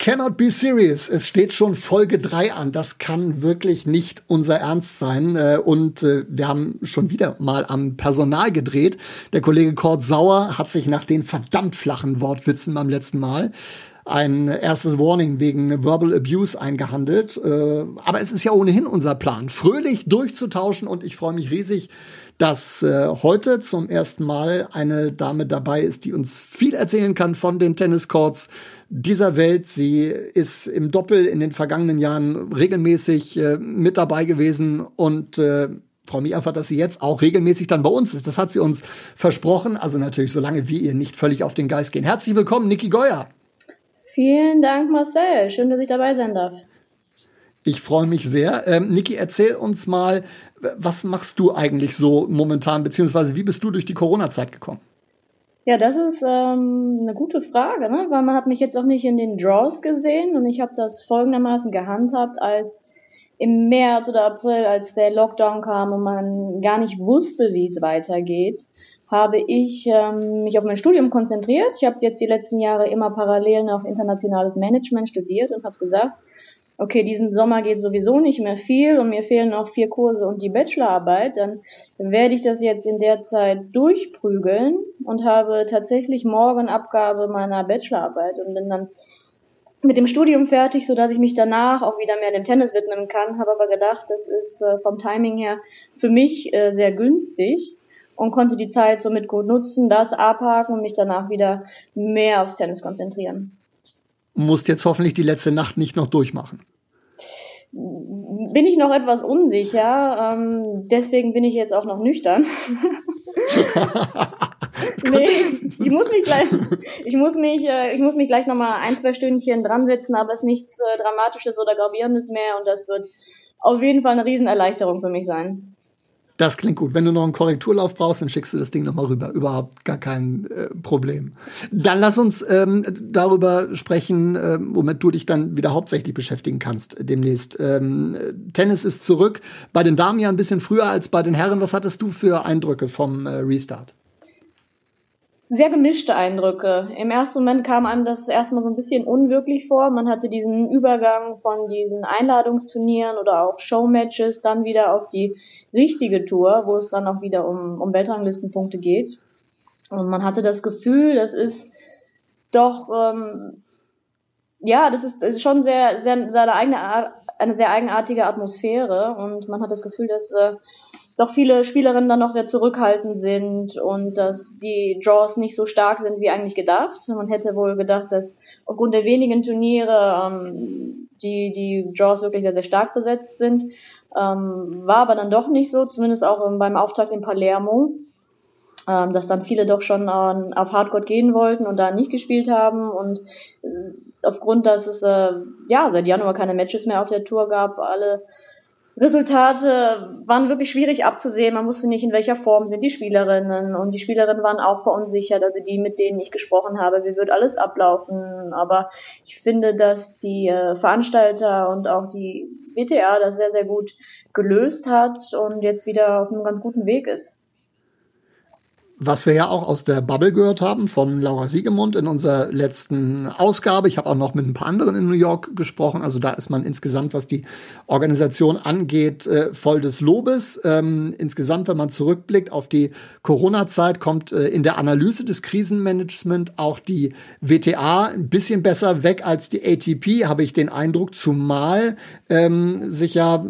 Cannot be serious. Es steht schon Folge 3 an. Das kann wirklich nicht unser Ernst sein. Äh, und äh, wir haben schon wieder mal am Personal gedreht. Der Kollege Kurt Sauer hat sich nach den verdammt flachen Wortwitzen beim letzten Mal ein erstes Warning wegen Verbal Abuse eingehandelt. Äh, aber es ist ja ohnehin unser Plan, fröhlich durchzutauschen und ich freue mich riesig, dass heute zum ersten Mal eine Dame dabei ist, die uns viel erzählen kann von den Tenniscourts dieser Welt. Sie ist im Doppel in den vergangenen Jahren regelmäßig äh, mit dabei gewesen und äh, freue mich einfach, dass sie jetzt auch regelmäßig dann bei uns ist. Das hat sie uns versprochen. Also natürlich, solange wir ihr nicht völlig auf den Geist gehen. Herzlich willkommen, Niki Geuer. Vielen Dank, Marcel. Schön, dass ich dabei sein darf. Ich freue mich sehr. Ähm, Niki, erzähl uns mal, was machst du eigentlich so momentan, beziehungsweise wie bist du durch die Corona-Zeit gekommen? Ja, das ist ähm, eine gute Frage, ne? weil man hat mich jetzt auch nicht in den Draws gesehen und ich habe das folgendermaßen gehandhabt, als im März oder April, als der Lockdown kam und man gar nicht wusste, wie es weitergeht, habe ich ähm, mich auf mein Studium konzentriert. Ich habe jetzt die letzten Jahre immer parallel noch internationales Management studiert und habe gesagt, okay, diesen Sommer geht sowieso nicht mehr viel und mir fehlen noch vier Kurse und die Bachelorarbeit, dann werde ich das jetzt in der Zeit durchprügeln und habe tatsächlich morgen Abgabe meiner Bachelorarbeit und bin dann mit dem Studium fertig, so dass ich mich danach auch wieder mehr dem Tennis widmen kann. Habe aber gedacht, das ist äh, vom Timing her für mich äh, sehr günstig und konnte die Zeit somit gut nutzen, das abhaken und mich danach wieder mehr aufs Tennis konzentrieren. Musst jetzt hoffentlich die letzte Nacht nicht noch durchmachen bin ich noch etwas unsicher. Ähm, deswegen bin ich jetzt auch noch nüchtern. nee, ich muss mich gleich, ich muss mich, äh, ich muss mich gleich nochmal ein, zwei Stündchen dran setzen, aber es ist nichts äh, Dramatisches oder Gravierendes mehr und das wird auf jeden Fall eine Riesenerleichterung für mich sein. Das klingt gut. Wenn du noch einen Korrekturlauf brauchst, dann schickst du das Ding nochmal rüber. Überhaupt gar kein äh, Problem. Dann lass uns ähm, darüber sprechen, äh, womit du dich dann wieder hauptsächlich beschäftigen kannst demnächst. Ähm, Tennis ist zurück. Bei den Damen ja ein bisschen früher als bei den Herren. Was hattest du für Eindrücke vom äh, Restart? Sehr gemischte Eindrücke. Im ersten Moment kam einem das erstmal so ein bisschen unwirklich vor. Man hatte diesen Übergang von diesen Einladungsturnieren oder auch Showmatches dann wieder auf die richtige Tour, wo es dann auch wieder um, um Weltranglistenpunkte geht. Und man hatte das Gefühl, das ist doch, ähm, ja, das ist schon sehr, sehr, sehr eigene, eine sehr eigenartige Atmosphäre und man hat das Gefühl, dass äh, doch viele Spielerinnen dann noch sehr zurückhaltend sind und dass die Draws nicht so stark sind wie eigentlich gedacht. Man hätte wohl gedacht, dass aufgrund der wenigen Turniere ähm, die, die Draws wirklich sehr, sehr stark besetzt sind. Ähm, war aber dann doch nicht so, zumindest auch beim Auftakt in Palermo, ähm, dass dann viele doch schon ähm, auf Hardcore gehen wollten und da nicht gespielt haben und äh, aufgrund, dass es äh, ja seit Januar keine Matches mehr auf der Tour gab, alle Resultate waren wirklich schwierig abzusehen. Man wusste nicht, in welcher Form sind die Spielerinnen. Und die Spielerinnen waren auch verunsichert, also die, mit denen ich gesprochen habe, wie wird alles ablaufen. Aber ich finde, dass die äh, Veranstalter und auch die WTA das sehr, sehr gut gelöst hat und jetzt wieder auf einem ganz guten Weg ist was wir ja auch aus der Bubble gehört haben von Laura Siegemund in unserer letzten Ausgabe. Ich habe auch noch mit ein paar anderen in New York gesprochen. Also da ist man insgesamt, was die Organisation angeht, äh, voll des Lobes. Ähm, insgesamt, wenn man zurückblickt auf die Corona-Zeit, kommt äh, in der Analyse des Krisenmanagement auch die WTA ein bisschen besser weg als die ATP, habe ich den Eindruck, zumal ähm, sich ja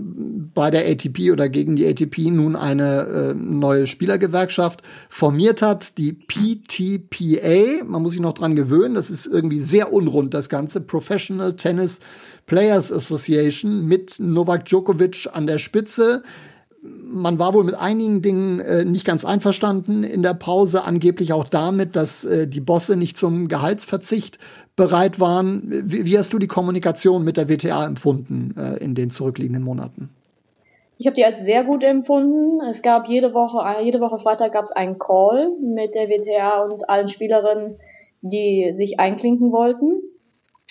bei der ATP oder gegen die ATP nun eine äh, neue Spielergewerkschaft formiert formiert hat, die PTPA. Man muss sich noch dran gewöhnen. Das ist irgendwie sehr unrund, das Ganze. Professional Tennis Players Association mit Novak Djokovic an der Spitze. Man war wohl mit einigen Dingen äh, nicht ganz einverstanden in der Pause, angeblich auch damit, dass äh, die Bosse nicht zum Gehaltsverzicht bereit waren. Wie, wie hast du die Kommunikation mit der WTA empfunden äh, in den zurückliegenden Monaten? Ich habe die als sehr gut empfunden. Es gab jede Woche, jede Woche Freitag gab es einen Call mit der WTA und allen Spielerinnen, die sich einklinken wollten.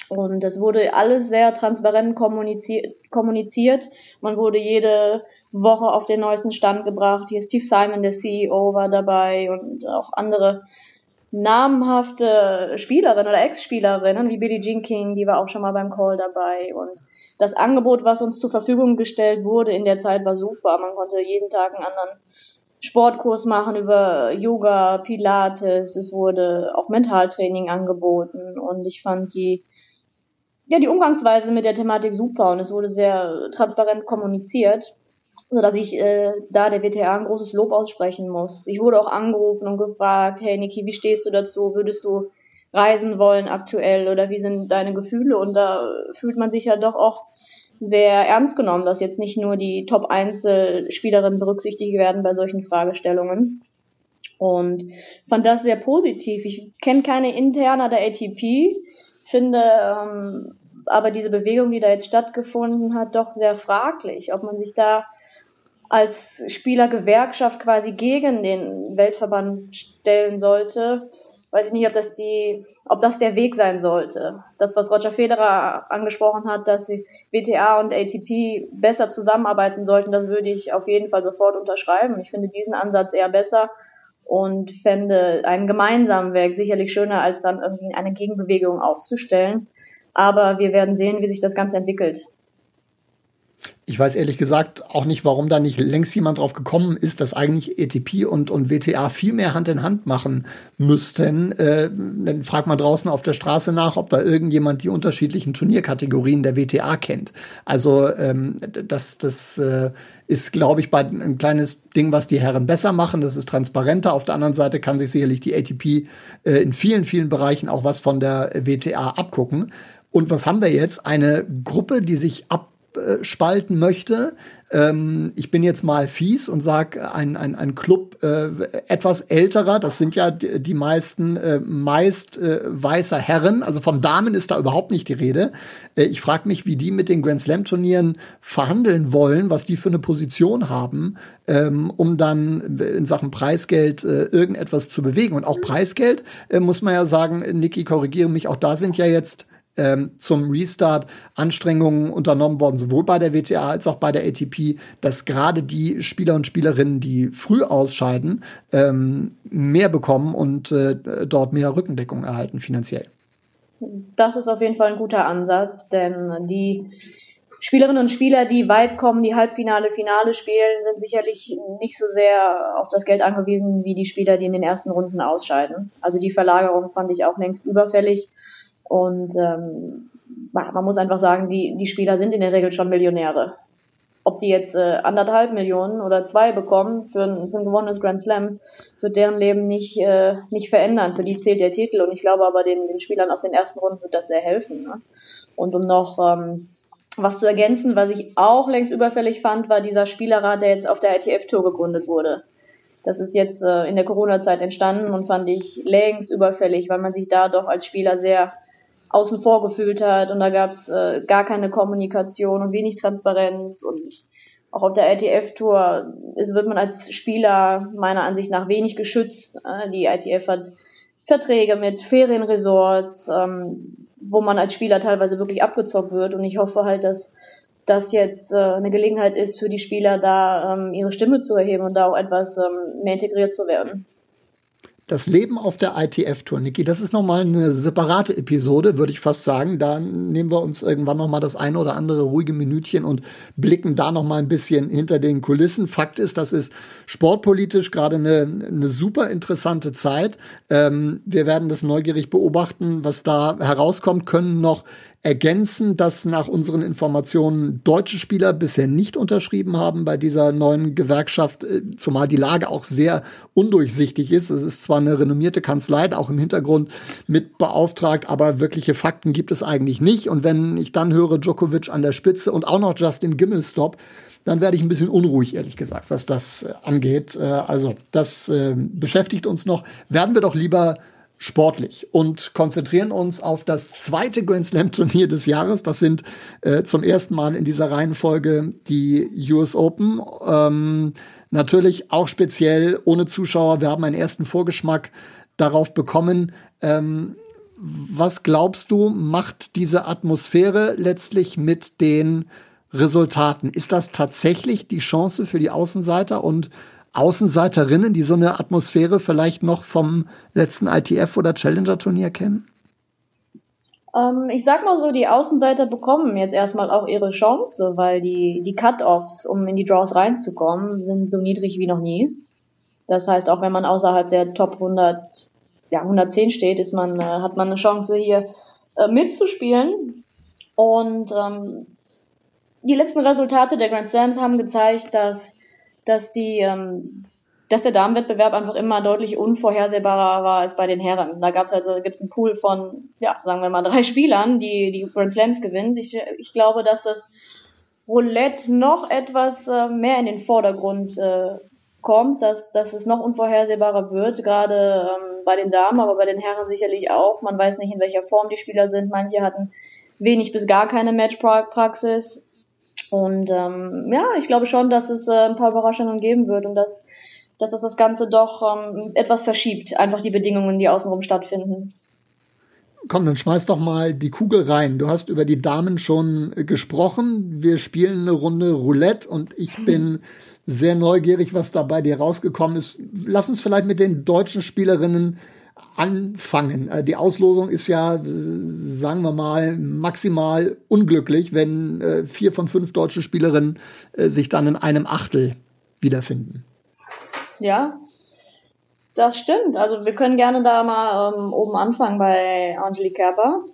Und es wurde alles sehr transparent kommuniziert, kommuniziert. Man wurde jede Woche auf den neuesten Stand gebracht. Hier Steve Simon, der CEO, war dabei und auch andere namhafte Spielerinnen oder Ex-Spielerinnen wie Billie Jean King, die war auch schon mal beim Call dabei. Und das Angebot, was uns zur Verfügung gestellt wurde in der Zeit, war super. Man konnte jeden Tag einen anderen Sportkurs machen über Yoga, Pilates. Es wurde auch Mentaltraining angeboten und ich fand die ja, die Umgangsweise mit der Thematik super und es wurde sehr transparent kommuniziert, so dass ich äh, da der WTA ein großes Lob aussprechen muss. Ich wurde auch angerufen und gefragt, hey Niki, wie stehst du dazu? Würdest du reisen wollen aktuell oder wie sind deine Gefühle? Und da fühlt man sich ja doch auch sehr ernst genommen, dass jetzt nicht nur die Top 1 Spielerinnen berücksichtigt werden bei solchen Fragestellungen. Und fand das sehr positiv. Ich kenne keine Interna der ATP, finde ähm, aber diese Bewegung, die da jetzt stattgefunden hat, doch sehr fraglich, ob man sich da als Spielergewerkschaft quasi gegen den Weltverband stellen sollte. Weiß ich nicht, ob das die, ob das der Weg sein sollte. Das, was Roger Federer angesprochen hat, dass die WTA und ATP besser zusammenarbeiten sollten, das würde ich auf jeden Fall sofort unterschreiben. Ich finde diesen Ansatz eher besser und fände einen gemeinsamen Weg sicherlich schöner, als dann irgendwie eine Gegenbewegung aufzustellen. Aber wir werden sehen, wie sich das Ganze entwickelt. Ich weiß ehrlich gesagt auch nicht, warum da nicht längst jemand drauf gekommen ist, dass eigentlich ETP und, und WTA viel mehr Hand in Hand machen müssten. Äh, dann fragt man draußen auf der Straße nach, ob da irgendjemand die unterschiedlichen Turnierkategorien der WTA kennt. Also ähm, das, das äh, ist, glaube ich, bei ein kleines Ding, was die Herren besser machen. Das ist transparenter. Auf der anderen Seite kann sich sicherlich die ATP äh, in vielen, vielen Bereichen auch was von der WTA abgucken. Und was haben wir jetzt? Eine Gruppe, die sich abspalten möchte. Ähm, ich bin jetzt mal fies und sage, ein, ein, ein Club äh, etwas älterer, das sind ja die, meisten äh, meist äh, weißer Herren, also von Damen ist da überhaupt nicht die Rede. Äh, ich frage mich, wie die mit den Grand Slam Turnieren verhandeln wollen, was die für eine Position haben, ähm, um dann in Sachen Preisgeld äh, irgendetwas zu bewegen. Und auch Preisgeld, äh, muss man ja sagen, Niki, korrigiere mich, auch da sind ja jetzt ähm, zum Restart Anstrengungen unternommen worden, sowohl bei der WTA als auch bei der ATP, dass gerade die Spieler und Spielerinnen, die früh ausscheiden, ähm, mehr bekommen und äh, dort mehr Rückendeckung erhalten finanziell. Das ist auf jeden Fall ein guter Ansatz, denn die Spielerinnen und Spieler, die weit kommen, die Halbfinale, Finale spielen, sind sicherlich nicht so sehr auf das Geld angewiesen wie die Spieler, die in den ersten Runden ausscheiden. Also die Verlagerung fand ich auch längst überfällig. Und ähm, man muss einfach sagen, die, die Spieler sind in der Regel schon Millionäre. Ob die jetzt äh, anderthalb Millionen oder zwei bekommen für ein, für ein gewonnenes Grand Slam, wird deren Leben nicht, äh, nicht verändern. Für die zählt der Titel und ich glaube aber den, den Spielern aus den ersten Runden wird das sehr helfen. Ne? Und um noch ähm, was zu ergänzen, was ich auch längst überfällig fand, war dieser Spielerrat, der jetzt auf der ITF-Tour gegründet wurde. Das ist jetzt äh, in der Corona-Zeit entstanden und fand ich längst überfällig, weil man sich da doch als Spieler sehr außen vor gefühlt hat und da gab es äh, gar keine Kommunikation und wenig Transparenz und auch auf der ITF-Tour wird man als Spieler meiner Ansicht nach wenig geschützt. Äh, die ITF hat Verträge mit Ferienresorts, ähm, wo man als Spieler teilweise wirklich abgezockt wird und ich hoffe halt, dass das jetzt äh, eine Gelegenheit ist für die Spieler, da ähm, ihre Stimme zu erheben und da auch etwas ähm, mehr integriert zu werden. Das Leben auf der ITF-Tour, Niki, das ist nochmal eine separate Episode, würde ich fast sagen. Da nehmen wir uns irgendwann nochmal das eine oder andere ruhige Minütchen und blicken da nochmal ein bisschen hinter den Kulissen. Fakt ist, das ist sportpolitisch gerade eine, eine super interessante Zeit. Ähm, wir werden das neugierig beobachten, was da herauskommt, können noch ergänzen, dass nach unseren Informationen deutsche Spieler bisher nicht unterschrieben haben bei dieser neuen Gewerkschaft, äh, zumal die Lage auch sehr undurchsichtig ist. Es ist zwar eine renommierte Kanzlei, auch im Hintergrund mit beauftragt, aber wirkliche Fakten gibt es eigentlich nicht. Und wenn ich dann höre Djokovic an der Spitze und auch noch Justin Gimmelstop, dann werde ich ein bisschen unruhig, ehrlich gesagt, was das äh, angeht. Äh, also das beschäftigt uns noch. Werden wir doch lieber sportlich und konzentrieren uns auf das zweite Grand Slam Turnier des Jahres. Das sind äh, zum ersten Mal in dieser Reihenfolge die US Open. Ähm, natürlich auch speziell ohne Zuschauer. Wir haben einen ersten Vorgeschmack darauf bekommen. Ähm, was glaubst du, macht diese Atmosphäre letztlich mit den Resultaten? Ist das tatsächlich die Chance für die Außenseiter und Außenseiterinnen, die so eine Atmosphäre vielleicht noch vom letzten ITF oder Challenger Turnier kennen? Ähm, ich sag mal so, die Außenseiter bekommen jetzt erstmal auch ihre Chance, weil die, die Cut-Offs, um in die Draws reinzukommen, sind so niedrig wie noch nie. Das heißt, auch wenn man außerhalb der Top 100, ja, 110 steht, ist man, äh, hat man eine Chance hier äh, mitzuspielen. Und ähm, die letzten Resultate der Grand Slams haben gezeigt, dass dass die, ähm, dass der Damenwettbewerb einfach immer deutlich unvorhersehbarer war als bei den Herren. Da gab's also gibt's einen Pool von, ja, sagen wir mal drei Spielern, die die Grand Slams gewinnen. Ich, ich glaube, dass das Roulette noch etwas äh, mehr in den Vordergrund äh, kommt, dass, dass es noch unvorhersehbarer wird, gerade ähm, bei den Damen, aber bei den Herren sicherlich auch. Man weiß nicht, in welcher Form die Spieler sind. Manche hatten wenig bis gar keine Matchpraxis. Und ähm, ja, ich glaube schon, dass es äh, ein paar Überraschungen geben wird und dass, dass es das Ganze doch ähm, etwas verschiebt, einfach die Bedingungen, die außenrum stattfinden. Komm, dann schmeiß doch mal die Kugel rein. Du hast über die Damen schon gesprochen. Wir spielen eine Runde Roulette und ich bin sehr neugierig, was da bei dir rausgekommen ist. Lass uns vielleicht mit den deutschen Spielerinnen anfangen. Äh, die Auslosung ist ja, äh, sagen wir mal, maximal unglücklich, wenn äh, vier von fünf deutsche Spielerinnen sich dann in einem Achtel wiederfinden. Ja, das stimmt. Also wir können gerne da mal ähm, oben anfangen bei Angelique Kerber.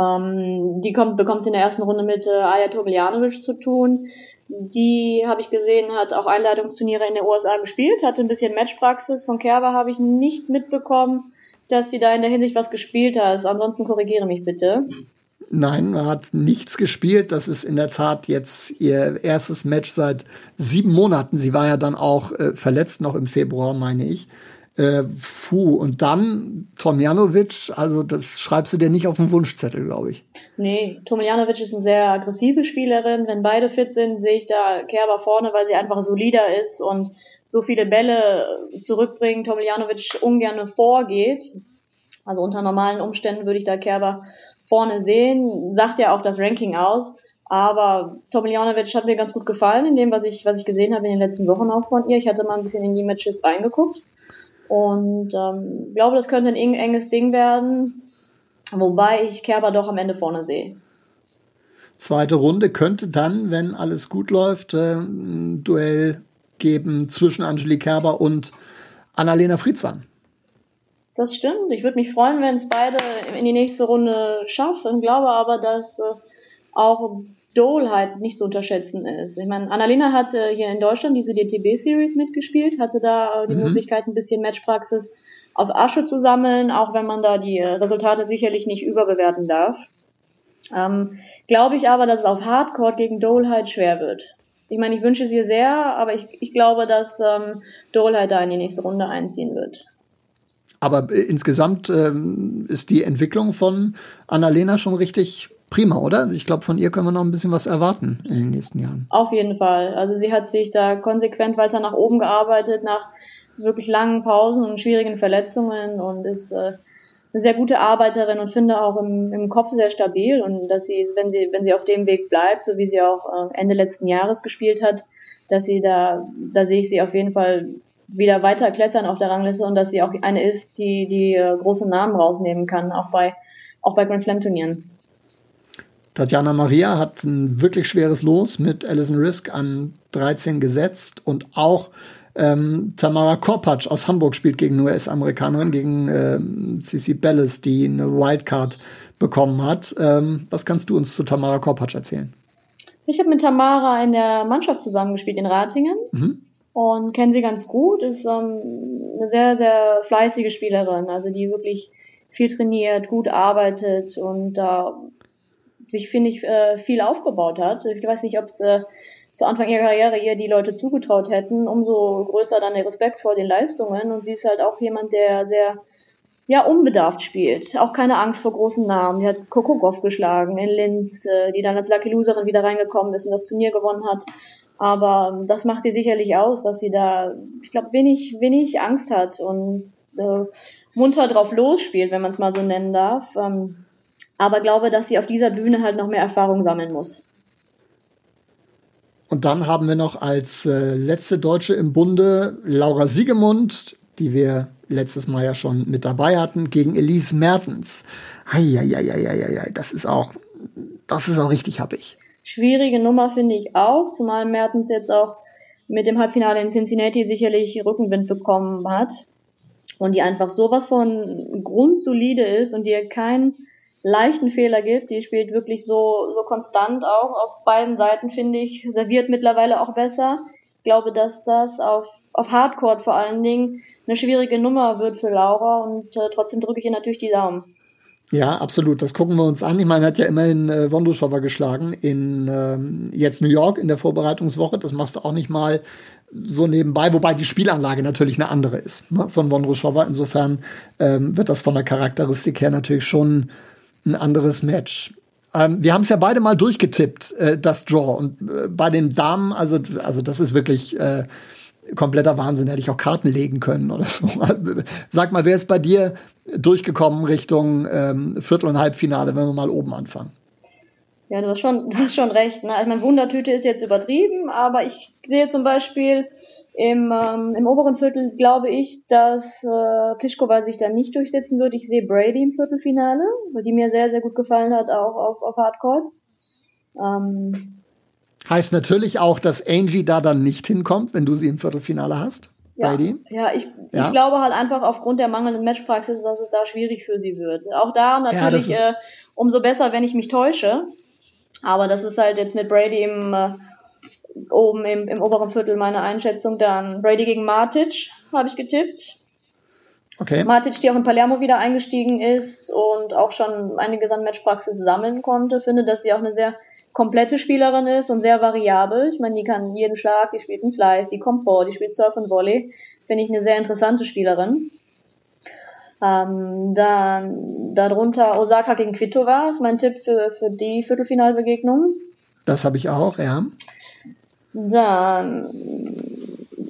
Ähm, die kommt, bekommt in der ersten Runde mit äh, Aja Tomiljanovic zu tun die habe ich gesehen, hat auch Einleitungsturniere in den USA gespielt, hatte ein bisschen Matchpraxis. Von Kerber habe ich nicht mitbekommen, dass sie da in der Hinsicht was gespielt hat. Ansonsten korrigiere mich bitte. Nein, hat nichts gespielt. Das ist in der Tat jetzt ihr erstes Match seit sieben Monaten. Sie war ja dann auch äh, verletzt noch im Februar, meine ich. Äh, puh, und dann Tomjanovic, also das schreibst du dir nicht auf den Wunschzettel, glaube ich. Nee, Tomjanovic ist eine sehr aggressive Spielerin. Wenn beide fit sind, sehe ich da Kerber vorne, weil sie einfach solider ist und so viele Bälle zurückbringen. Tomjanovic ungern vorgeht. Also unter normalen Umständen würde ich da Kerber vorne sehen. Sagt ja auch das Ranking aus. Aber Tomljanovic hat mir ganz gut gefallen in dem, was ich, was ich gesehen habe in den letzten Wochen auch von ihr. Ich hatte mal ein bisschen in die Matches reingeguckt. Und ähm, glaube, das könnte ein enges Ding werden, wobei ich Kerber doch am Ende vorne sehe. Zweite Runde könnte dann, wenn alles gut läuft, äh, ein Duell geben zwischen Angelique Kerber und Annalena Friedsam. Das stimmt. Ich würde mich freuen, wenn es beide in die nächste Runde schaffen. Glaube aber, dass äh, auch Dole halt nicht zu unterschätzen ist. Ich meine, Annalena hatte hier in Deutschland diese DTB-Series mitgespielt, hatte da äh, die mhm. Möglichkeit, ein bisschen Matchpraxis auf Asche zu sammeln, auch wenn man da die äh, Resultate sicherlich nicht überbewerten darf. Ähm, glaube ich aber, dass es auf Hardcore gegen Dole halt schwer wird. Ich meine, ich wünsche es ihr sehr, aber ich, ich glaube, dass ähm, Dole halt da in die nächste Runde einziehen wird. Aber äh, insgesamt ähm, ist die Entwicklung von Annalena schon richtig prima, oder? Ich glaube, von ihr können wir noch ein bisschen was erwarten in den nächsten Jahren. Auf jeden Fall. Also sie hat sich da konsequent weiter nach oben gearbeitet, nach wirklich langen Pausen und schwierigen Verletzungen und ist äh, eine sehr gute Arbeiterin und finde auch im, im Kopf sehr stabil und dass sie, wenn sie, wenn sie auf dem Weg bleibt, so wie sie auch äh, Ende letzten Jahres gespielt hat, dass sie da, da sehe ich sie auf jeden Fall wieder weiter klettern auf der Rangliste und dass sie auch eine ist, die die äh, große Namen rausnehmen kann, auch bei auch bei Grand Slam Turnieren. Tatjana Maria hat ein wirklich schweres Los mit Alison Risk an 13 gesetzt und auch ähm, Tamara Korpatsch aus Hamburg spielt gegen eine US-Amerikanerin, gegen ähm, Cici Bellis, die eine Wildcard bekommen hat. Ähm, was kannst du uns zu Tamara Korpatsch erzählen? Ich habe mit Tamara in der Mannschaft zusammengespielt in Ratingen mhm. und kenne sie ganz gut. Ist ähm, eine sehr, sehr fleißige Spielerin, also die wirklich viel trainiert, gut arbeitet und da sich, finde ich, äh, viel aufgebaut hat. Ich weiß nicht, ob es äh, zu Anfang ihrer Karriere ihr die Leute zugetraut hätten. Umso größer dann der Respekt vor den Leistungen. Und sie ist halt auch jemand, der sehr ja, unbedarft spielt. Auch keine Angst vor großen Namen. Die hat Coco Goff geschlagen in Linz, äh, die dann als Lucky Loserin wieder reingekommen ist und das Turnier gewonnen hat. Aber das macht sie sicherlich aus, dass sie da, ich glaube, wenig, wenig Angst hat und äh, munter drauf losspielt, wenn man es mal so nennen darf. Ähm, aber glaube, dass sie auf dieser Bühne halt noch mehr Erfahrung sammeln muss. Und dann haben wir noch als äh, letzte Deutsche im Bunde Laura Siegemund, die wir letztes Mal ja schon mit dabei hatten, gegen Elise Mertens. Eieieiei, das ist auch, das ist auch richtig happig. Schwierige Nummer finde ich auch, zumal Mertens jetzt auch mit dem Halbfinale in Cincinnati sicherlich Rückenwind bekommen hat und die einfach sowas von grundsolide ist und dir keinen leichten Fehler gibt. Die spielt wirklich so, so konstant auch auf beiden Seiten, finde ich, serviert mittlerweile auch besser. Ich glaube, dass das auf, auf Hardcore vor allen Dingen eine schwierige Nummer wird für Laura und äh, trotzdem drücke ich ihr natürlich die Daumen. Ja, absolut. Das gucken wir uns an. Ich meine, er hat ja immerhin äh, Wondruschowa geschlagen in ähm, jetzt New York in der Vorbereitungswoche. Das machst du auch nicht mal so nebenbei, wobei die Spielanlage natürlich eine andere ist ne, von Wondruschowa. Insofern ähm, wird das von der Charakteristik her natürlich schon ein anderes Match. Ähm, wir haben es ja beide mal durchgetippt, äh, das Draw. Und äh, bei den Damen, also, also das ist wirklich äh, kompletter Wahnsinn. Hätte ich auch Karten legen können oder so. Sag mal, wer ist bei dir durchgekommen Richtung ähm, Viertel- und Halbfinale, wenn wir mal oben anfangen? Ja, du hast schon, du hast schon recht. Ne? Also, meine Wundertüte ist jetzt übertrieben, aber ich sehe zum Beispiel im, ähm, im oberen Viertel glaube ich, dass äh, Pliskova sich da nicht durchsetzen wird. Ich sehe Brady im Viertelfinale, weil die mir sehr, sehr gut gefallen hat, auch auf, auf Hardcore. Ähm, heißt natürlich auch, dass Angie da dann nicht hinkommt, wenn du sie im Viertelfinale hast. Ja, Brady. ja, ich, ja. ich glaube halt einfach aufgrund der mangelnden Matchpraxis, dass es da schwierig für sie wird. Auch da natürlich ja, äh, umso besser, wenn ich mich täusche. Aber das ist halt jetzt mit Brady im äh, oben im, im oberen Viertel meine Einschätzung. Dann Brady gegen Matic habe ich getippt. Okay. Matic, die auch in Palermo wieder eingestiegen ist und auch schon einige Matchpraxis sammeln konnte, finde, dass sie auch eine sehr komplette Spielerin ist und sehr variabel. Ich meine, die kann jeden Schlag, die spielt einen Slice, die kommt vor, die spielt Surf und Volley. Finde ich eine sehr interessante Spielerin. Ähm, dann darunter Osaka gegen Kvitova ist mein Tipp für, für die Viertelfinalbegegnung. Das habe ich auch, ja. Dann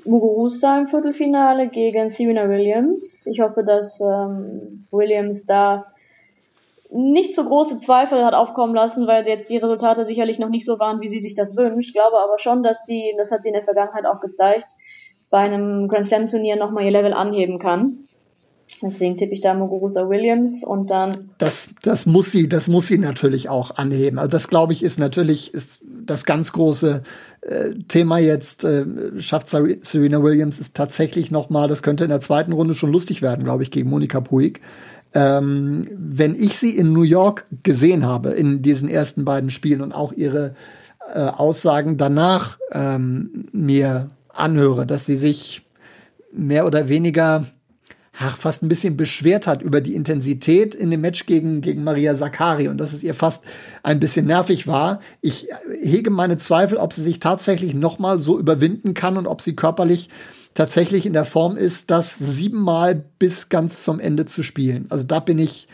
Muguruza im Viertelfinale gegen Serena Williams. Ich hoffe, dass ähm, Williams da nicht so große Zweifel hat aufkommen lassen, weil jetzt die Resultate sicherlich noch nicht so waren, wie sie sich das wünscht. Ich glaube aber schon, dass sie, das hat sie in der Vergangenheit auch gezeigt, bei einem Grand Slam Turnier nochmal ihr Level anheben kann. Deswegen tippe ich da Muguruza Williams und dann. Das, das muss sie, das muss sie natürlich auch anheben. Also das glaube ich ist natürlich ist das ganz große äh, Thema jetzt. Äh, schafft Serena Williams ist tatsächlich noch mal. Das könnte in der zweiten Runde schon lustig werden, glaube ich, gegen Monika Puig. Ähm, wenn ich sie in New York gesehen habe in diesen ersten beiden Spielen und auch ihre äh, Aussagen danach ähm, mir anhöre, dass sie sich mehr oder weniger ach, fast ein bisschen beschwert hat über die Intensität in dem Match gegen, gegen Maria Sakari und dass es ihr fast ein bisschen nervig war. Ich hege meine Zweifel, ob sie sich tatsächlich nochmal so überwinden kann und ob sie körperlich tatsächlich in der Form ist, das siebenmal bis ganz zum Ende zu spielen. Also da bin ich,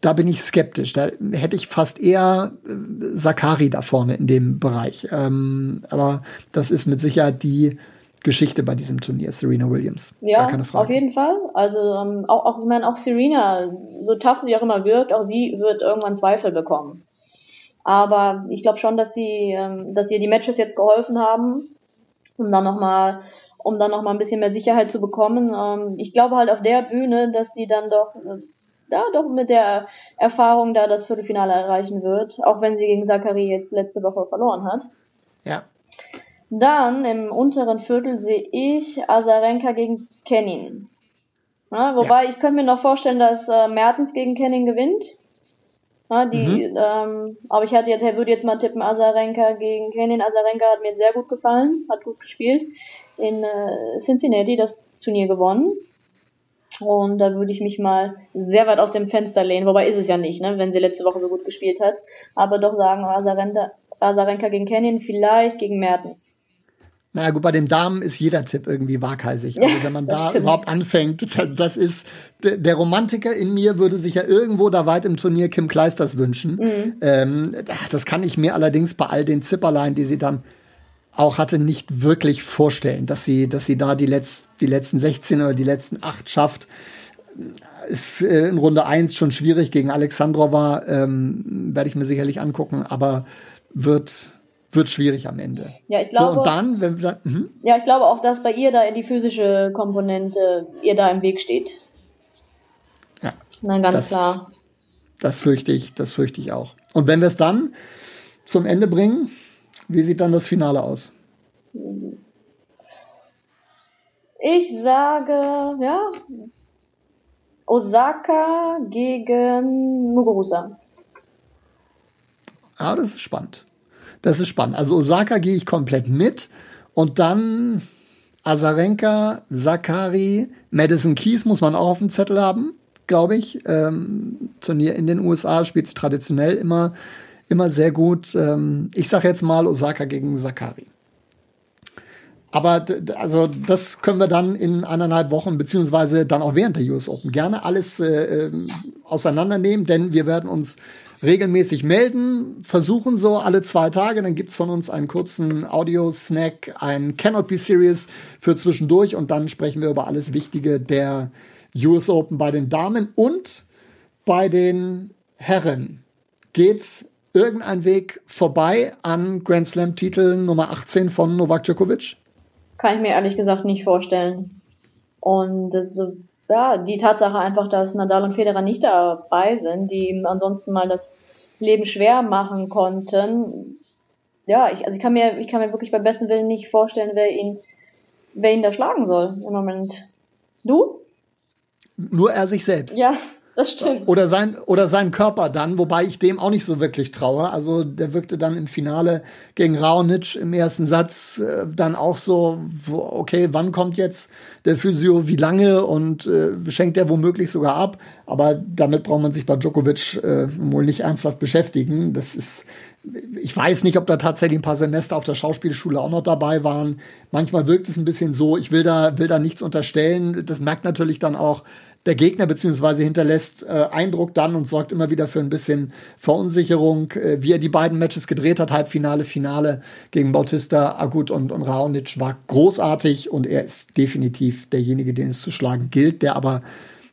da bin ich skeptisch. Da hätte ich fast eher äh, Sakari da vorne in dem Bereich. Ähm, aber das ist mit Sicherheit die Geschichte bei diesem Turnier, Serena Williams. Ja, auf jeden Fall. Also ähm, auch, auch, ich meine, auch Serena, so tough sie auch immer wirkt, auch sie wird irgendwann Zweifel bekommen. Aber ich glaube schon, dass sie, ähm, dass ihr die Matches jetzt geholfen haben, um dann nochmal um dann noch mal ein bisschen mehr Sicherheit zu bekommen. Ähm, ich glaube halt auf der Bühne, dass sie dann doch äh, da doch mit der Erfahrung da das Viertelfinale erreichen wird, auch wenn sie gegen Zachary jetzt letzte Woche verloren hat. Ja. Dann im unteren Viertel sehe ich Azarenka gegen Kenin. Ja, wobei ja. ich könnte mir noch vorstellen, dass äh, Mertens gegen Kenin gewinnt. Ja, die, mhm. ähm, aber ich hatte jetzt, würde jetzt mal tippen, Azarenka gegen Kenin. Azarenka hat mir sehr gut gefallen, hat gut gespielt. In äh, Cincinnati das Turnier gewonnen. Und da würde ich mich mal sehr weit aus dem Fenster lehnen, wobei ist es ja nicht, ne, wenn sie letzte Woche so gut gespielt hat. Aber doch sagen, Azarenka, Azarenka gegen Kenin, vielleicht gegen Mertens. Naja, gut, bei den Damen ist jeder Tipp irgendwie waghalsig. Also, wenn man da überhaupt anfängt, das ist, der Romantiker in mir würde sich ja irgendwo da weit im Turnier Kim Kleisters wünschen. Mhm. Ähm, das kann ich mir allerdings bei all den Zipperlein, die sie dann auch hatte, nicht wirklich vorstellen, dass sie, dass sie da die, Letz-, die letzten 16 oder die letzten 8 schafft. Ist äh, in Runde 1 schon schwierig gegen Alexandrova, ähm, werde ich mir sicherlich angucken, aber wird, wird schwierig am Ende. Ja, ich glaube. So, und dann, wenn wir, mh. Ja, ich glaube auch, dass bei ihr da die physische Komponente ihr da im Weg steht. Ja. Nein, ganz das, klar. Das fürchte ich, das fürchte ich auch. Und wenn wir es dann zum Ende bringen, wie sieht dann das Finale aus? Ich sage, ja, Osaka gegen Muguruza. Ah, das ist spannend. Das ist spannend. Also Osaka gehe ich komplett mit. Und dann Azarenka, Sakari, Madison Keys muss man auch auf dem Zettel haben, glaube ich. Ähm, Turnier in den USA spielt sie traditionell immer, immer sehr gut. Ähm, ich sage jetzt mal Osaka gegen Sakari. Aber also das können wir dann in eineinhalb Wochen beziehungsweise dann auch während der US Open gerne alles äh, ähm, auseinandernehmen, denn wir werden uns regelmäßig melden, versuchen so alle zwei Tage. Dann gibt's von uns einen kurzen Audio-Snack, ein Cannot Be Serious für zwischendurch und dann sprechen wir über alles Wichtige der US Open bei den Damen und bei den Herren. Geht irgendein Weg vorbei an Grand Slam-Titel Nummer 18 von Novak Djokovic? Kann ich mir ehrlich gesagt nicht vorstellen. Und das ja, die Tatsache einfach, dass Nadal und Federer nicht dabei sind, die ihm ansonsten mal das Leben schwer machen konnten. Ja, ich, also ich kann mir, ich kann mir wirklich beim besten Willen nicht vorstellen, wer ihn, wer ihn da schlagen soll im Moment. Du? Nur er sich selbst. Ja, das stimmt. Oder sein, oder sein Körper dann, wobei ich dem auch nicht so wirklich traue. Also der wirkte dann im Finale gegen Raonic im ersten Satz äh, dann auch so, okay, wann kommt jetzt der Physio, wie lange und äh, schenkt er womöglich sogar ab. Aber damit braucht man sich bei Djokovic äh, wohl nicht ernsthaft beschäftigen. Das ist, ich weiß nicht, ob da tatsächlich ein paar Semester auf der Schauspielschule auch noch dabei waren. Manchmal wirkt es ein bisschen so, ich will da, will da nichts unterstellen. Das merkt natürlich dann auch der Gegner beziehungsweise hinterlässt äh, Eindruck dann und sorgt immer wieder für ein bisschen Verunsicherung, äh, wie er die beiden Matches gedreht hat, Halbfinale, Finale gegen Bautista, Agut und, und Raonic war großartig und er ist definitiv derjenige, den es zu schlagen gilt, der aber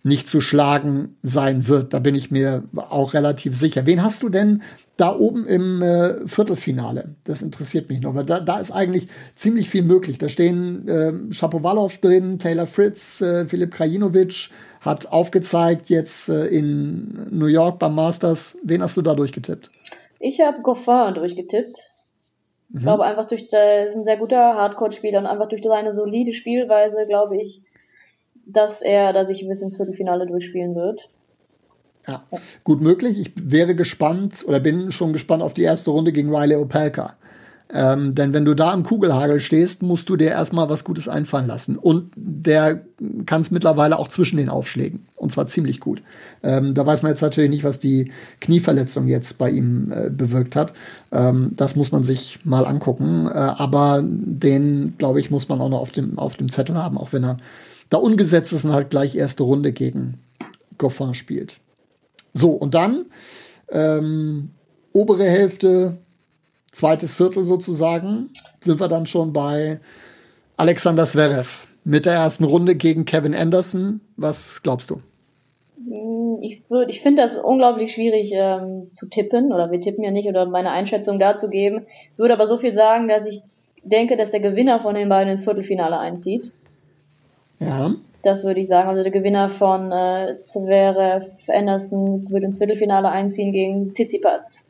nicht zu schlagen sein wird. Da bin ich mir auch relativ sicher. Wen hast du denn da oben im äh, Viertelfinale? Das interessiert mich noch, weil da, da ist eigentlich ziemlich viel möglich. Da stehen äh, Shapovalov drin, Taylor Fritz, äh, Filip Krajinovic, hat aufgezeigt jetzt äh, in New York beim Masters. Wen hast du da durchgetippt? Ich habe Goffin durchgetippt. Mhm. Ich glaube einfach durch, der ist ein sehr guter Hardcore-Spieler und einfach durch seine solide Spielweise glaube ich, dass er da sich bis ins Viertelfinale durchspielen wird. Ja, gut möglich. Ich wäre gespannt oder bin schon gespannt auf die erste Runde gegen Riley Opelka. Ähm, denn wenn du da im Kugelhagel stehst, musst du dir erstmal was Gutes einfallen lassen. Und der kann es mittlerweile auch zwischen den Aufschlägen. Und zwar ziemlich gut. Ähm, da weiß man jetzt natürlich nicht, was die Knieverletzung jetzt bei ihm äh, bewirkt hat. Ähm, das muss man sich mal angucken. Äh, aber den, glaube ich, muss man auch noch auf dem, auf dem Zettel haben, auch wenn er da ungesetzt ist und halt gleich erste Runde gegen Goffin spielt. So, und dann ähm, obere Hälfte zweites Viertel sozusagen, sind wir dann schon bei Alexander Zverev mit der ersten Runde gegen Kevin Anderson. Was glaubst du? Hm, ich ich finde das unglaublich schwierig ähm, zu tippen oder wir tippen ja nicht oder meine Einschätzung dazu geben. Ich würde aber so viel sagen, dass ich denke, dass der Gewinner von den beiden ins Viertelfinale einzieht. Ja. Das würde ich sagen. Also der Gewinner von äh, Zverev Anderson würde ins Viertelfinale einziehen gegen Tsitsipas.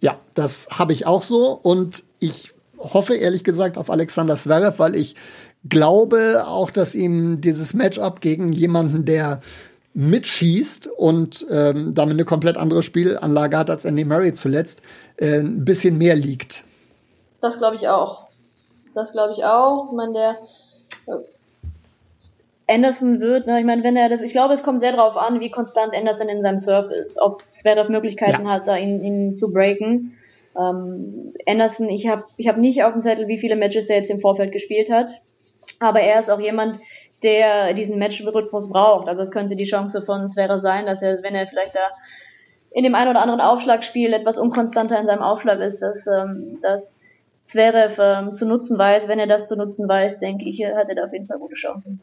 Ja, das habe ich auch so und ich hoffe ehrlich gesagt auf Alexander Zverev, weil ich glaube auch, dass ihm dieses Matchup gegen jemanden, der mitschießt und ähm, damit eine komplett andere Spielanlage hat als Andy Murray zuletzt, äh, ein bisschen mehr liegt. Das glaube ich auch. Das glaube ich auch. Ich meine, der Anderson wird, ne, ich meine, wenn er das, ich glaube, es kommt sehr darauf an, wie konstant Anderson in seinem Surf ist, ob Zverev Möglichkeiten ja. hat, da ihn, ihn zu breaken. Ähm, Anderson, ich habe ich hab nicht auf dem Zettel, wie viele Matches er jetzt im Vorfeld gespielt hat. Aber er ist auch jemand, der diesen Matchrhythmus braucht. Also es könnte die Chance von Zverev sein, dass er, wenn er vielleicht da in dem einen oder anderen Aufschlagspiel etwas unkonstanter in seinem Aufschlag ist, dass, ähm, dass Zverev ähm, zu nutzen weiß. Wenn er das zu nutzen weiß, denke ich, hat er da auf jeden Fall gute Chancen.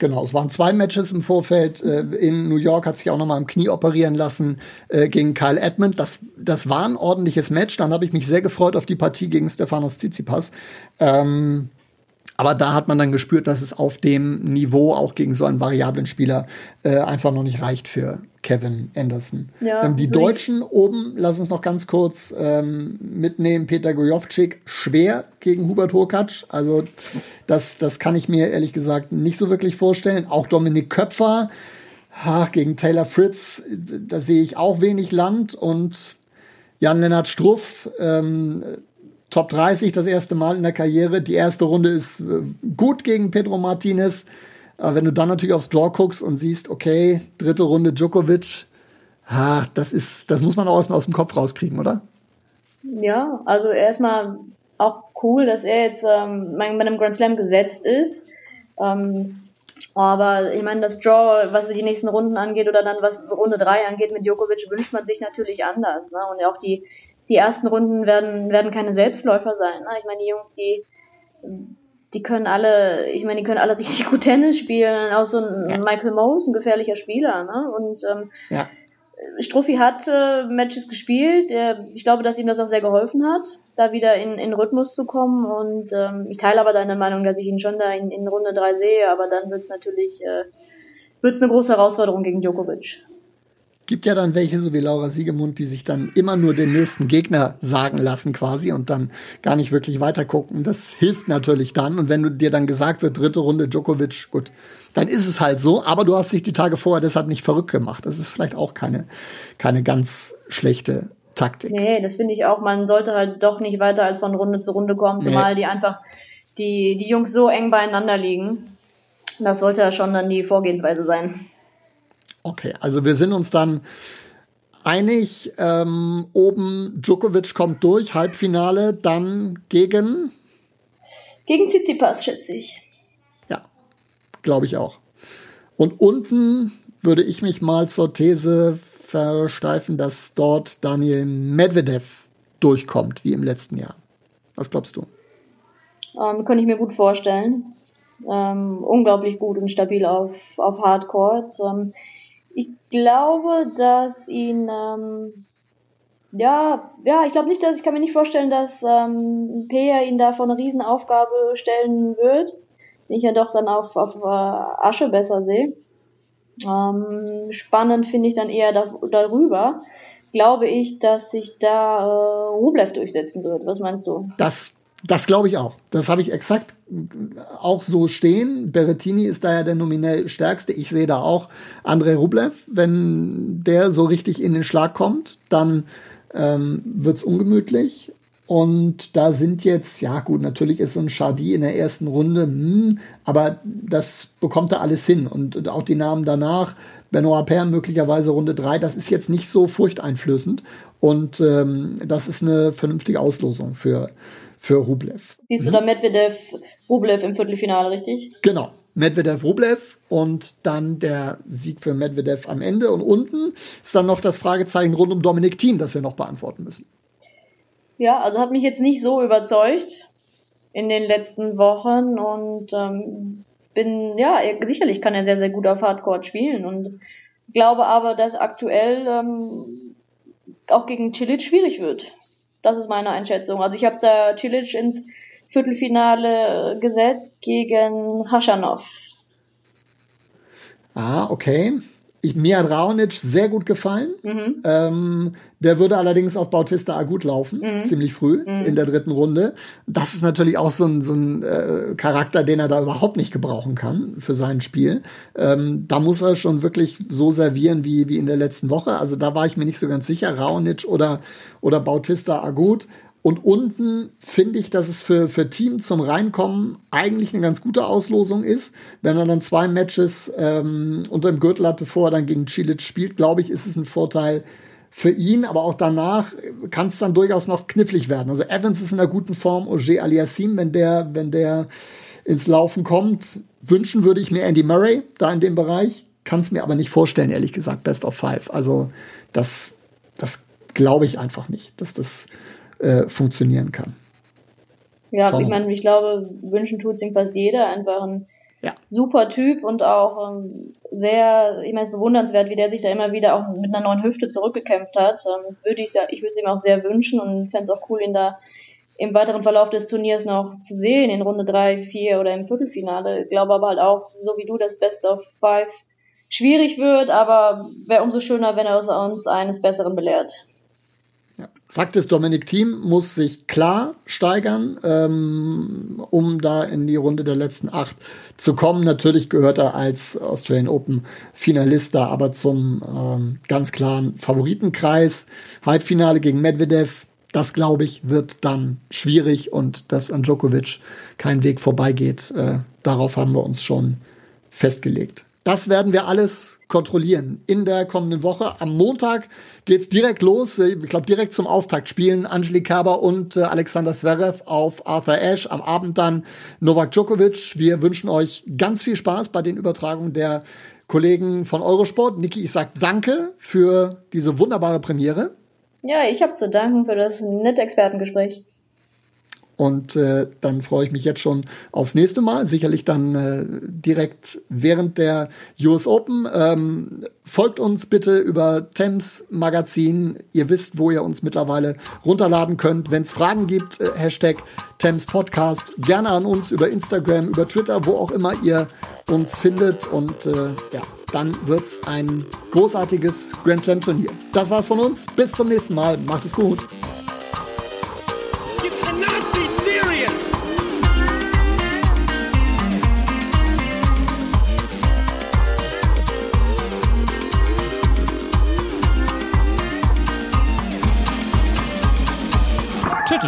Genau, es waren zwei Matches im Vorfeld. Äh, in New York hat sich auch nochmal im Knie operieren lassen äh, gegen Kyle Edmund. Das, das war ein ordentliches Match. Dann habe ich mich sehr gefreut auf die Partie gegen Stefanos Tsitsipas. Ähm, aber da hat man dann gespürt, dass es auf dem Niveau auch gegen so einen variablen Spieler äh, einfach noch nicht reicht für Kevin Anderson. Ja, ähm, die Deutschen oben, lass uns noch ganz kurz ähm, mitnehmen. Peter Gojovcik schwer gegen Hubert Hurkacz. Also das, das kann ich mir ehrlich gesagt nicht so wirklich vorstellen. Auch Dominik Köpfer ha, gegen Taylor Fritz, da sehe ich auch wenig Land. Und Jan-Lennart Struff, ähm, Top 30 das erste Mal in der Karriere. Die erste Runde ist äh, gut gegen Pedro Martinez. Aber wenn du dann natürlich aufs Draw guckst und siehst, okay, dritte Runde Djokovic, ah, das ist, das muss man auch erstmal aus dem Kopf rauskriegen, oder? Ja, also erstmal auch cool, dass er jetzt ähm, bei einem Grand Slam gesetzt ist. Ähm, aber ich meine, das Draw, was die nächsten Runden angeht oder dann was Runde 3 angeht mit Djokovic, wünscht man sich natürlich anders. Ne? Und auch die, die ersten Runden werden, werden keine Selbstläufer sein. Ne? Ich meine, die Jungs, die, die können alle, ich meine, die können alle richtig gut Tennis spielen. Auch so ein ja. Michael Moe ein gefährlicher Spieler. Ne? Und ähm, ja. Struffi hat äh, Matches gespielt. Er, ich glaube, dass ihm das auch sehr geholfen hat, da wieder in, in Rhythmus zu kommen. Und ähm, ich teile aber deine Meinung, dass ich ihn schon da in, in Runde 3 sehe. Aber dann wird es natürlich äh, wird's eine große Herausforderung gegen Djokovic gibt ja dann welche, so wie Laura Siegemund, die sich dann immer nur den nächsten Gegner sagen lassen quasi und dann gar nicht wirklich weiter gucken. Das hilft natürlich dann. Und wenn du dir dann gesagt wird, dritte Runde Djokovic, gut, dann ist es halt so. Aber du hast dich die Tage vorher deshalb nicht verrückt gemacht. Das ist vielleicht auch keine, keine ganz schlechte Taktik. Nee, das finde ich auch. Man sollte halt doch nicht weiter als von Runde zu Runde kommen, zumal nee. die einfach, die, die Jungs so eng beieinander liegen. Das sollte ja schon dann die Vorgehensweise sein. Okay, also wir sind uns dann einig. Ähm, oben Djokovic kommt durch, Halbfinale, dann gegen. Gegen Tsitsipas, schätze ich. Ja, glaube ich auch. Und unten würde ich mich mal zur These versteifen, dass dort Daniel Medvedev durchkommt, wie im letzten Jahr. Was glaubst du? Ähm, könnte ich mir gut vorstellen. Ähm, unglaublich gut und stabil auf, auf Hardcore. Ähm, ich glaube, dass ihn, ähm, ja, ja, ich glaube nicht, dass ich kann mir nicht vorstellen, dass ähm, Peer ihn da vor eine Riesenaufgabe stellen wird, ich ja doch dann auf, auf äh, Asche besser sehe. Ähm, spannend finde ich dann eher da, darüber. Glaube ich, dass sich da äh, Rublev durchsetzen wird. Was meinst du? Das das glaube ich auch. Das habe ich exakt auch so stehen. Berrettini ist da ja der nominell stärkste. Ich sehe da auch Andrei Rublev. Wenn der so richtig in den Schlag kommt, dann ähm, wird es ungemütlich. Und da sind jetzt, ja gut, natürlich ist so ein Chardy in der ersten Runde, hm, aber das bekommt er alles hin. Und auch die Namen danach, Benoit Paire möglicherweise Runde 3, das ist jetzt nicht so furchteinflößend. Und ähm, das ist eine vernünftige Auslosung für, für Rublev. Siehst du mhm. da Medvedev, Rublev im Viertelfinale, richtig? Genau. Medvedev, Rublev und dann der Sieg für Medvedev am Ende. Und unten ist dann noch das Fragezeichen rund um Dominik Thiem, das wir noch beantworten müssen. Ja, also hat mich jetzt nicht so überzeugt in den letzten Wochen und ähm, bin, ja, sicherlich kann er sehr, sehr gut auf Hardcore spielen und glaube aber, dass aktuell ähm, auch gegen Cilic schwierig wird. Das ist meine Einschätzung. Also ich habe da Cilic ins Viertelfinale gesetzt gegen Haschanov. Ah, okay. Ich, mir hat Raonic sehr gut gefallen. Mhm. Ähm, der würde allerdings auf Bautista Agut laufen, mhm. ziemlich früh mhm. in der dritten Runde. Das ist natürlich auch so ein, so ein äh, Charakter, den er da überhaupt nicht gebrauchen kann für sein Spiel. Ähm, da muss er schon wirklich so servieren wie, wie in der letzten Woche. Also da war ich mir nicht so ganz sicher, Raonic oder, oder Bautista Agut. Und unten finde ich, dass es für, für Team zum Reinkommen eigentlich eine ganz gute Auslosung ist. Wenn er dann zwei Matches ähm, unter dem Gürtel hat, bevor er dann gegen Cilic spielt, glaube ich, ist es ein Vorteil für ihn, aber auch danach kann es dann durchaus noch knifflig werden. Also Evans ist in einer guten Form, Oje Aliassim, wenn der, wenn der ins Laufen kommt, wünschen würde ich mir Andy Murray da in dem Bereich, kann es mir aber nicht vorstellen, ehrlich gesagt, Best of Five. Also das, das glaube ich einfach nicht, dass das äh, funktionieren kann. Ja, Schauen ich meine, ich glaube, wünschen tut sich fast jeder, einfach ein ja. super Typ und auch ähm, sehr, ich meine, es bewundernswert, wie der sich da immer wieder auch mit einer neuen Hüfte zurückgekämpft hat. Ähm, würde ich, ich würde es ihm auch sehr wünschen und fände es auch cool, ihn da im weiteren Verlauf des Turniers noch zu sehen, in Runde 3, 4 oder im Viertelfinale. Ich glaube aber halt auch, so wie du, das Best of Five schwierig wird, aber wäre umso schöner, wenn er uns eines Besseren belehrt. Fakt ist, Dominik Thiem muss sich klar steigern, ähm, um da in die Runde der letzten acht zu kommen. Natürlich gehört er als Australian Open Finalist da aber zum ähm, ganz klaren Favoritenkreis. Halbfinale gegen Medvedev, das glaube ich, wird dann schwierig und dass an Djokovic kein Weg vorbeigeht, äh, darauf haben wir uns schon festgelegt. Das werden wir alles kontrollieren in der kommenden Woche. Am Montag geht's direkt los. Ich glaube, direkt zum Auftakt spielen Angelique Kerber und äh, Alexander Zverev auf Arthur Ashe. Am Abend dann Novak Djokovic. Wir wünschen euch ganz viel Spaß bei den Übertragungen der Kollegen von Eurosport. Niki, ich sag danke für diese wunderbare Premiere. Ja, ich habe zu danken für das nette Expertengespräch. Und äh, dann freue ich mich jetzt schon aufs nächste Mal. Sicherlich dann äh, direkt während der US Open. Ähm, folgt uns bitte über Thames Magazin. Ihr wisst, wo ihr uns mittlerweile runterladen könnt. Wenn es Fragen gibt, äh, Hashtag Thames Podcast. Gerne an uns über Instagram, über Twitter, wo auch immer ihr uns findet. Und äh, ja, dann wird es ein großartiges Grand Slam Turnier. Das war's von uns. Bis zum nächsten Mal. Macht es gut.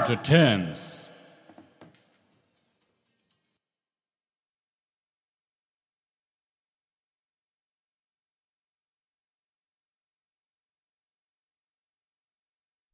Thames.